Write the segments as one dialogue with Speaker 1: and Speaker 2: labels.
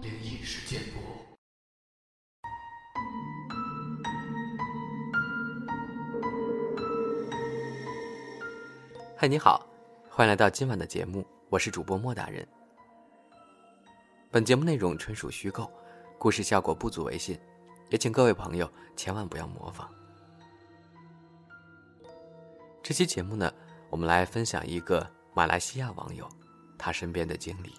Speaker 1: 灵异事件簿。
Speaker 2: 嗨，你好，欢迎来到今晚的节目，我是主播莫大人。本节目内容纯属虚构，故事效果不足为信，也请各位朋友千万不要模仿。这期节目呢，我们来分享一个马来西亚网友他身边的经历。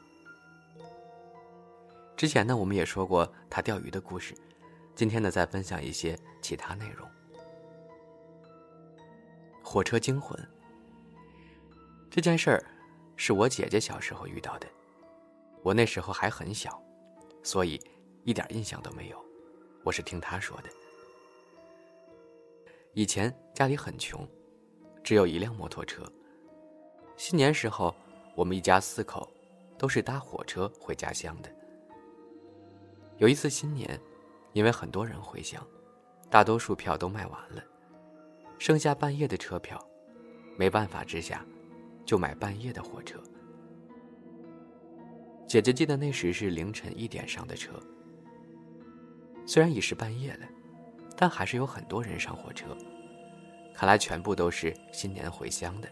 Speaker 2: 之前呢，我们也说过他钓鱼的故事，今天呢，再分享一些其他内容。火车惊魂。这件事儿是我姐姐小时候遇到的，我那时候还很小，所以一点印象都没有。我是听她说的。以前家里很穷，只有一辆摩托车。新年时候，我们一家四口都是搭火车回家乡的。有一次新年，因为很多人回乡，大多数票都卖完了，剩下半夜的车票，没办法之下。就买半夜的火车。姐姐记得那时是凌晨一点上的车。虽然已是半夜了，但还是有很多人上火车。看来全部都是新年回乡的。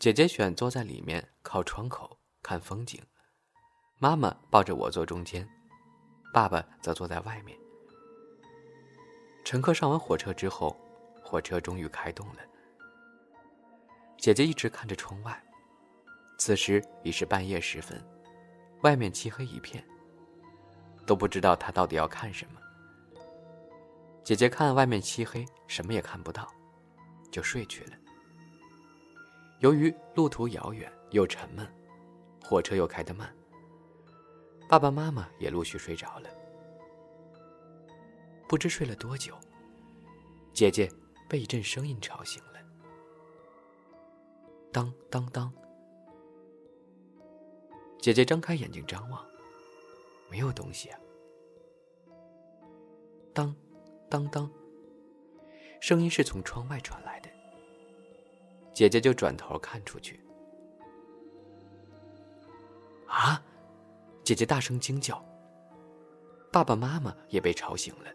Speaker 2: 姐姐选坐在里面靠窗口看风景，妈妈抱着我坐中间，爸爸则坐在外面。乘客上完火车之后，火车终于开动了。姐姐一直看着窗外，此时已是半夜时分，外面漆黑一片。都不知道她到底要看什么。姐姐看外面漆黑，什么也看不到，就睡去了。由于路途遥远又沉闷，火车又开得慢，爸爸妈妈也陆续睡着了。不知睡了多久，姐姐被一阵声音吵醒了。当当当！姐姐张开眼睛张望，没有东西啊。当当当！声音是从窗外传来的。姐姐就转头看出去。啊！姐姐大声惊叫。爸爸妈妈也被吵醒了。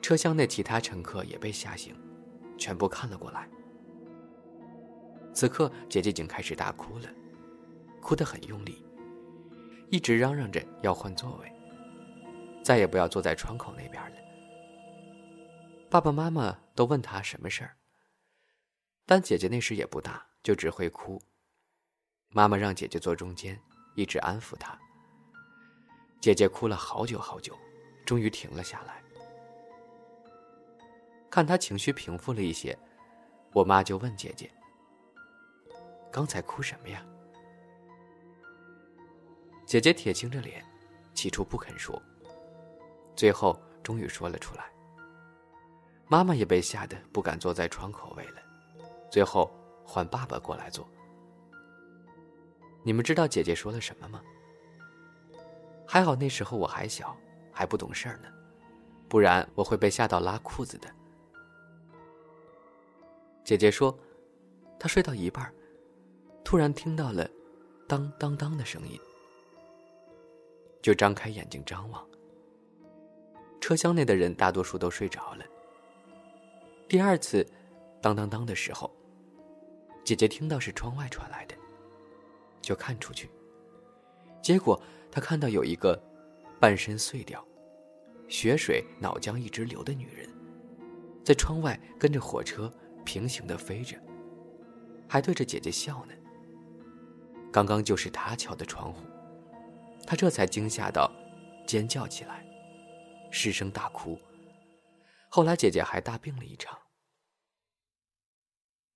Speaker 2: 车厢内其他乘客也被吓醒，全部看了过来。此刻，姐姐已经开始大哭了，哭得很用力，一直嚷嚷着要换座位，再也不要坐在窗口那边了。爸爸妈妈都问她什么事儿，但姐姐那时也不大，就只会哭。妈妈让姐姐坐中间，一直安抚她。姐姐哭了好久好久，终于停了下来。看她情绪平复了一些，我妈就问姐姐。刚才哭什么呀？姐姐铁青着脸，起初不肯说，最后终于说了出来。妈妈也被吓得不敢坐在窗口位了，最后换爸爸过来坐。你们知道姐姐说了什么吗？还好那时候我还小，还不懂事儿呢，不然我会被吓到拉裤子的。姐姐说，她睡到一半突然听到了“当当当”的声音，就张开眼睛张望。车厢内的人大多数都睡着了。第二次“当当当”的时候，姐姐听到是窗外传来的，就看出去。结果她看到有一个半身碎掉、血水脑浆一直流的女人，在窗外跟着火车平行的飞着，还对着姐姐笑呢。刚刚就是她敲的窗户，他这才惊吓到，尖叫起来，失声大哭。后来姐姐还大病了一场，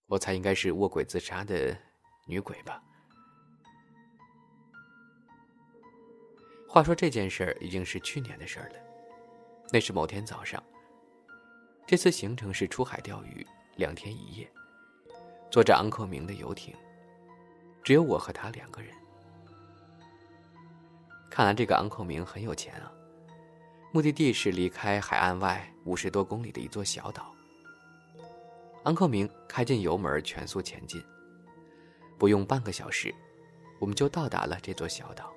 Speaker 2: 我猜应该是卧轨自杀的女鬼吧。话说这件事已经是去年的事了，那是某天早上。这次行程是出海钓鱼，两天一夜，坐着昂克明的游艇。只有我和他两个人。看来这个昂孔明很有钱啊。目的地是离开海岸外五十多公里的一座小岛。昂克明开进油门，全速前进，不用半个小时，我们就到达了这座小岛。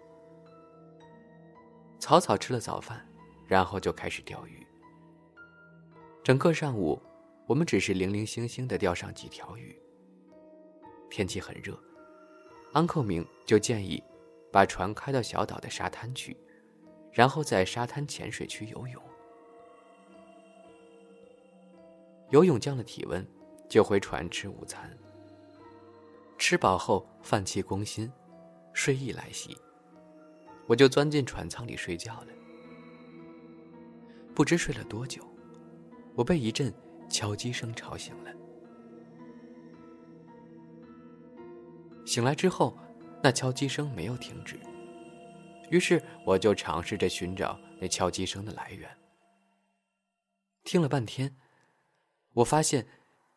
Speaker 2: 草草吃了早饭，然后就开始钓鱼。整个上午，我们只是零零星星的钓上几条鱼。天气很热，安克明就建议把船开到小岛的沙滩去，然后在沙滩浅水区游泳。游泳降了体温，就回船吃午餐。吃饱后，饭气攻心，睡意来袭，我就钻进船舱里睡觉了。不知睡了多久，我被一阵敲击声吵醒了。醒来之后，那敲击声没有停止，于是我就尝试着寻找那敲击声的来源。听了半天。我发现，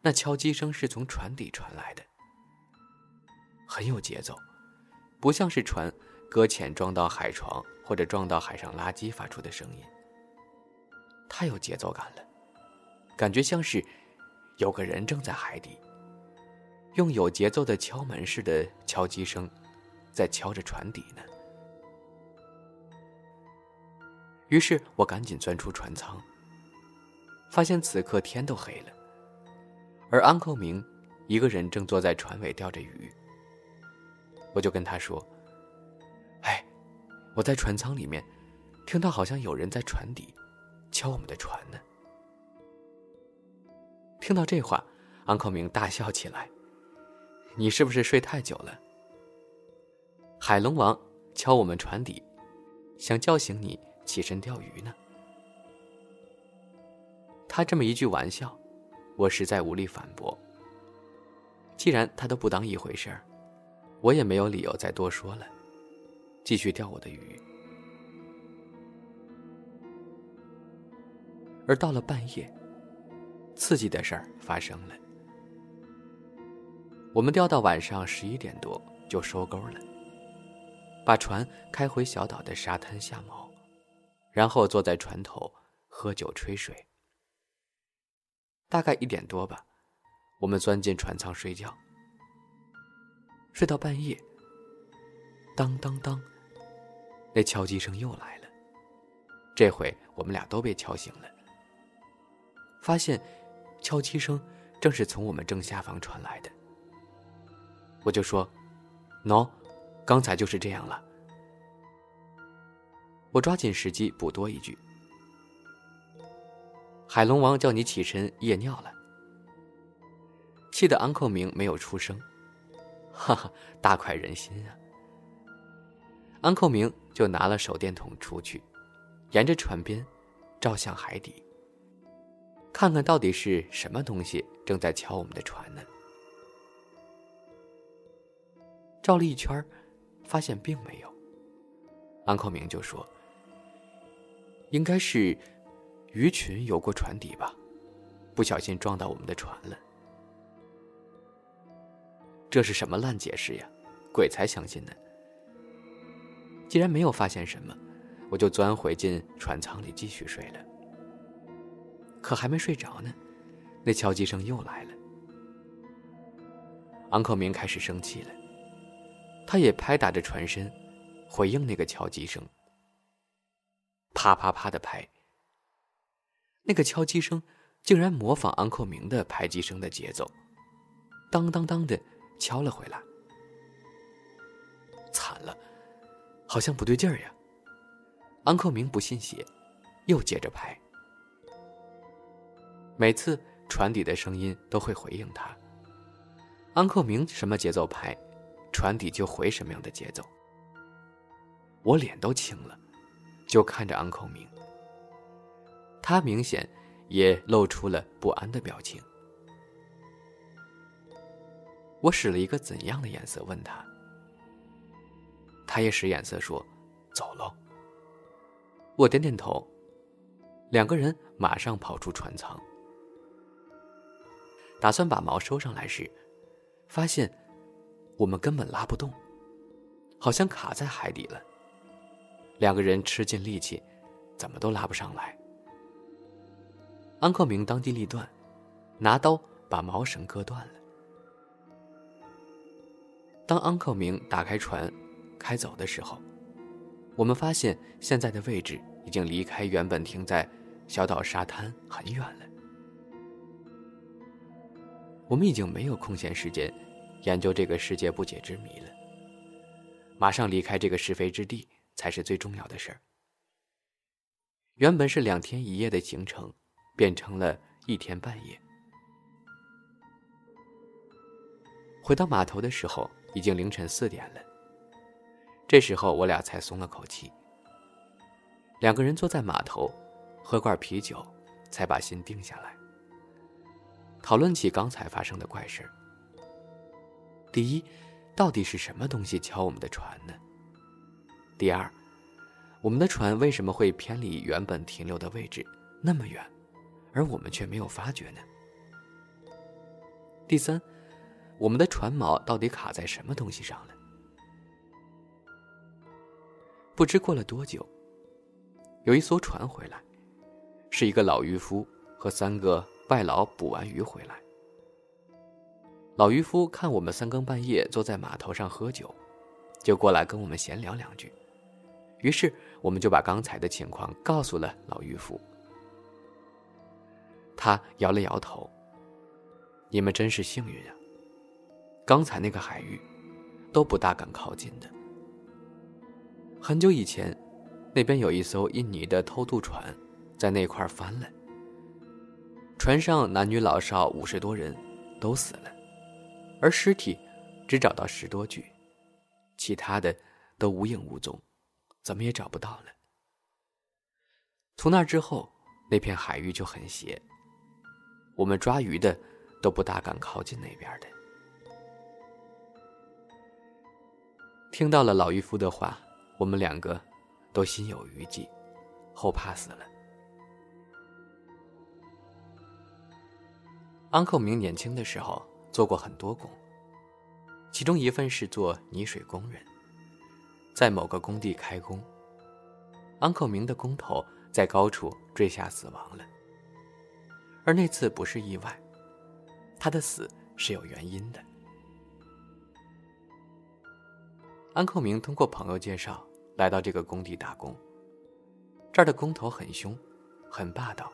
Speaker 2: 那敲击声是从船底传来的，很有节奏，不像是船搁浅撞到海床或者撞到海上垃圾发出的声音。太有节奏感了，感觉像是有个人正在海底，用有节奏的敲门似的敲击声，在敲着船底呢。于是我赶紧钻出船舱。发现此刻天都黑了，而安寇明一个人正坐在船尾钓着鱼。我就跟他说：“哎，我在船舱里面听到好像有人在船底敲我们的船呢。”听到这话，安寇明大笑起来：“你是不是睡太久了？海龙王敲我们船底，想叫醒你起身钓鱼呢。”他这么一句玩笑，我实在无力反驳。既然他都不当一回事儿，我也没有理由再多说了，继续钓我的鱼。而到了半夜，刺激的事儿发生了。我们钓到晚上十一点多就收钩了，把船开回小岛的沙滩下锚，然后坐在船头喝酒吹水。大概一点多吧，我们钻进船舱睡觉，睡到半夜。当当当，那敲击声又来了。这回我们俩都被敲醒了，发现敲击声正是从我们正下方传来的。我就说：“喏，刚才就是这样了。”我抓紧时机补多一句。海龙王叫你起身夜尿了，气得安寇明没有出声，哈哈，大快人心啊！安寇明就拿了手电筒出去，沿着船边照向海底，看看到底是什么东西正在敲我们的船呢？照了一圈，发现并没有。安寇明就说：“应该是。”鱼群游过船底吧，不小心撞到我们的船了。这是什么烂解释呀？鬼才相信呢！既然没有发现什么，我就钻回进船舱里继续睡了。可还没睡着呢，那敲击声又来了。昂克明开始生气了，他也拍打着船身，回应那个敲击声，啪啪啪的拍。那个敲击声竟然模仿安寇明的拍击声的节奏，当当当的敲了回来。惨了，好像不对劲儿呀！安寇明不信邪，又接着拍。每次船底的声音都会回应他。安寇明什么节奏拍，船底就回什么样的节奏。我脸都青了，就看着安寇明。他明显也露出了不安的表情。我使了一个怎样的眼色问他，他也使眼色说：“走喽。”我点点头，两个人马上跑出船舱，打算把锚收上来时，发现我们根本拉不动，好像卡在海底了。两个人吃尽力气，怎么都拉不上来。安克明当机立断，拿刀把毛绳割断了。当安克明打开船，开走的时候，我们发现现在的位置已经离开原本停在小岛沙滩很远了。我们已经没有空闲时间研究这个世界不解之谜了。马上离开这个是非之地才是最重要的事儿。原本是两天一夜的行程，变成了一天半夜。回到码头的时候，已经凌晨四点了。这时候我俩才松了口气。两个人坐在码头，喝罐啤酒，才把心定下来。讨论起刚才发生的怪事第一，到底是什么东西敲我们的船呢？第二，我们的船为什么会偏离原本停留的位置那么远，而我们却没有发觉呢？第三，我们的船锚到底卡在什么东西上了？不知过了多久，有一艘船回来，是一个老渔夫和三个外劳捕完鱼回来。老渔夫看我们三更半夜坐在码头上喝酒，就过来跟我们闲聊两句。于是我们就把刚才的情况告诉了老渔夫。他摇了摇头：“你们真是幸运啊！刚才那个海域，都不大敢靠近的。很久以前，那边有一艘印尼的偷渡船，在那块翻了。船上男女老少五十多人，都死了，而尸体只找到十多具，其他的都无影无踪。”怎么也找不到了。从那之后，那片海域就很邪。我们抓鱼的都不大敢靠近那边的。听到了老渔夫的话，我们两个都心有余悸，后怕死了。安克明年轻的时候做过很多工，其中一份是做泥水工人。在某个工地开工，安克明的工头在高处坠下死亡了。而那次不是意外，他的死是有原因的。安克明通过朋友介绍来到这个工地打工，这儿的工头很凶，很霸道，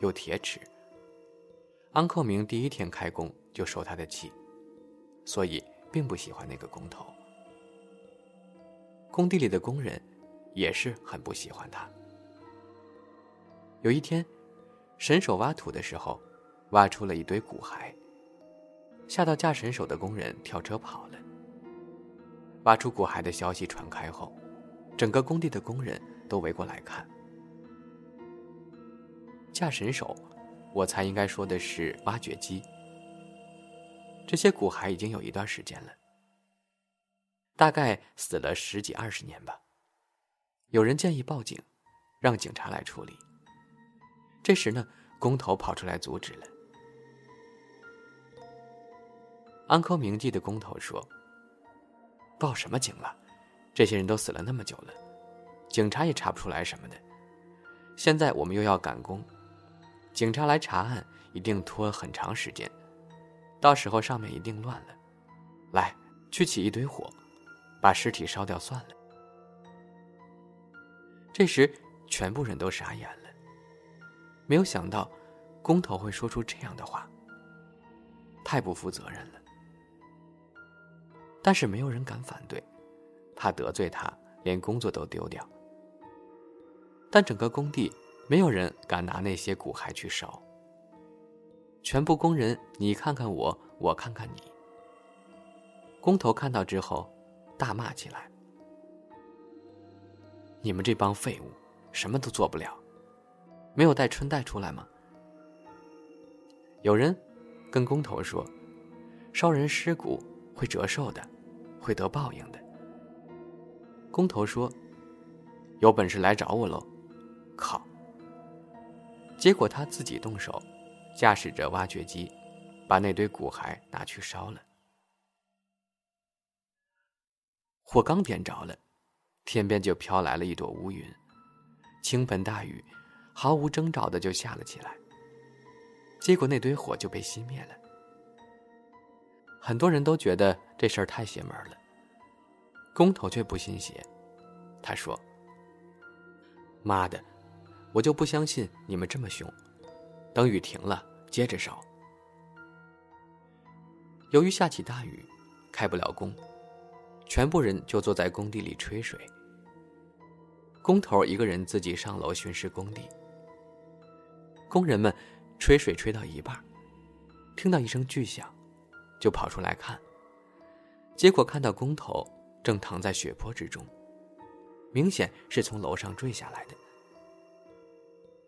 Speaker 2: 有铁齿。安克明第一天开工就受他的气，所以并不喜欢那个工头。工地里的工人也是很不喜欢他。有一天，神手挖土的时候，挖出了一堆骨骸。吓到架神手的工人跳车跑了。挖出骨骸的消息传开后，整个工地的工人都围过来看。架神手，我猜应该说的是挖掘机。这些骨骸已经有一段时间了。大概死了十几二十年吧。有人建议报警，让警察来处理。这时呢，工头跑出来阻止了。安科明记的工头说：“报什么警了？这些人都死了那么久了，警察也查不出来什么的。现在我们又要赶工，警察来查案一定拖很长时间，到时候上面一定乱了。来，去起一堆火。”把尸体烧掉算了。这时，全部人都傻眼了，没有想到工头会说出这样的话，太不负责任了。但是没有人敢反对，怕得罪他，连工作都丢掉。但整个工地没有人敢拿那些骨骸去烧，全部工人你看看我，我看看你。工头看到之后。大骂起来：“你们这帮废物，什么都做不了，没有带春带出来吗？”有人跟工头说：“烧人尸骨会折寿的，会得报应的。”工头说：“有本事来找我喽！”靠！结果他自己动手，驾驶着挖掘机，把那堆骨骸拿去烧了。火刚点着了，天边就飘来了一朵乌云，倾盆大雨，毫无征兆的就下了起来。结果那堆火就被熄灭了。很多人都觉得这事儿太邪门了。工头却不信邪，他说：“妈的，我就不相信你们这么凶。等雨停了，接着烧。”由于下起大雨，开不了工，全部人就坐在工地里吹水。工头一个人自己上楼巡视工地。工人们吹水吹到一半，听到一声巨响，就跑出来看。结果看到工头。正躺在血泊之中，明显是从楼上坠下来的。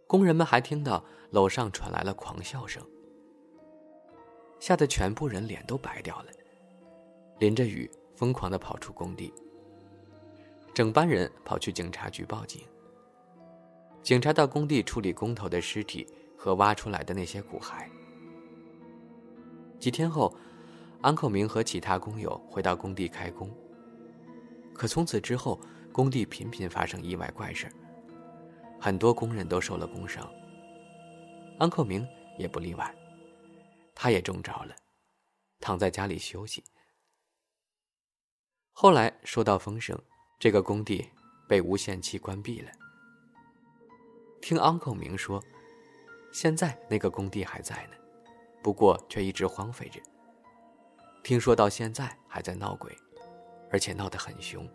Speaker 2: 工人们还听到楼上传来了狂笑声，吓得全部人脸都白掉了，淋着雨疯狂的跑出工地。整班人跑去警察局报警。警察到工地处理工头的尸体和挖出来的那些骨骸。几天后，安克明和其他工友回到工地开工。可从此之后，工地频频发生意外怪事很多工人都受了工伤。安克明也不例外，他也中招了，躺在家里休息。后来收到风声，这个工地被无限期关闭了。听 Uncle 明说，现在那个工地还在呢，不过却一直荒废着。听说到现在还在闹鬼。而且闹得很凶。